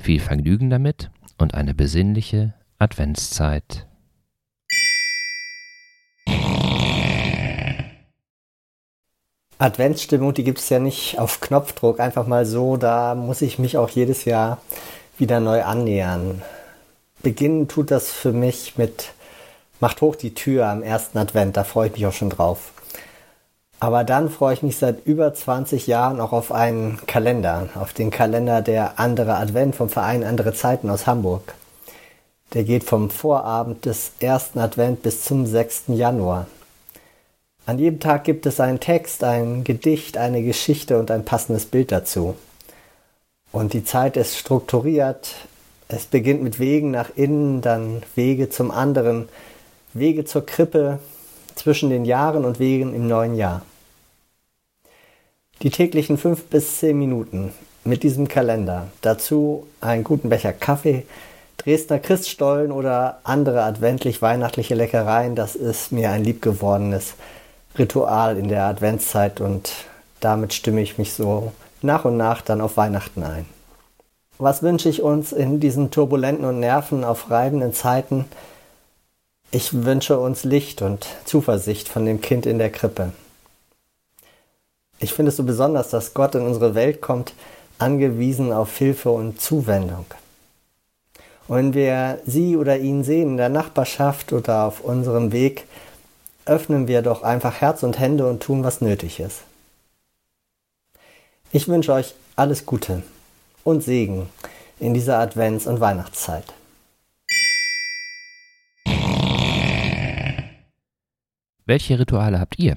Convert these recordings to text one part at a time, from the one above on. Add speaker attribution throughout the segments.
Speaker 1: Viel Vergnügen damit und eine besinnliche Adventszeit.
Speaker 2: Adventsstimmung, die gibt es ja nicht auf Knopfdruck, einfach mal so, da muss ich mich auch jedes Jahr wieder neu annähern. Beginnen tut das für mich mit Macht hoch die Tür am ersten Advent, da freue ich mich auch schon drauf. Aber dann freue ich mich seit über 20 Jahren auch auf einen Kalender, auf den Kalender der Andere Advent vom Verein Andere Zeiten aus Hamburg. Der geht vom Vorabend des ersten Advent bis zum 6. Januar. An jedem Tag gibt es einen Text, ein Gedicht, eine Geschichte und ein passendes Bild dazu. Und die Zeit ist strukturiert. Es beginnt mit Wegen nach innen, dann Wege zum anderen, Wege zur Krippe, zwischen den Jahren und Wegen im neuen Jahr. Die täglichen fünf bis zehn Minuten mit diesem Kalender, dazu einen guten Becher Kaffee, Dresdner Christstollen oder andere adventlich-weihnachtliche Leckereien, das ist mir ein liebgewordenes Ritual in der Adventszeit und damit stimme ich mich so nach und nach dann auf Weihnachten ein. Was wünsche ich uns in diesen turbulenten und nervenaufreibenden Zeiten? Ich wünsche uns Licht und Zuversicht von dem Kind in der Krippe. Ich finde es so besonders, dass Gott in unsere Welt kommt, angewiesen auf Hilfe und Zuwendung. Und wenn wir sie oder ihn sehen in der Nachbarschaft oder auf unserem Weg, öffnen wir doch einfach Herz und Hände und tun, was nötig ist. Ich wünsche euch alles Gute und Segen in dieser Advents- und Weihnachtszeit.
Speaker 1: Welche Rituale habt ihr?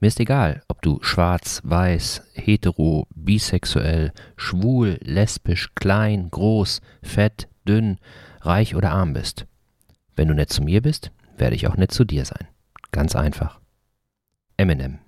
Speaker 1: Mir ist egal, ob du schwarz, weiß, hetero, bisexuell, schwul, lesbisch, klein, groß, fett, dünn, reich oder arm bist. Wenn du nett zu mir bist, werde ich auch nett zu dir sein. Ganz einfach. Eminem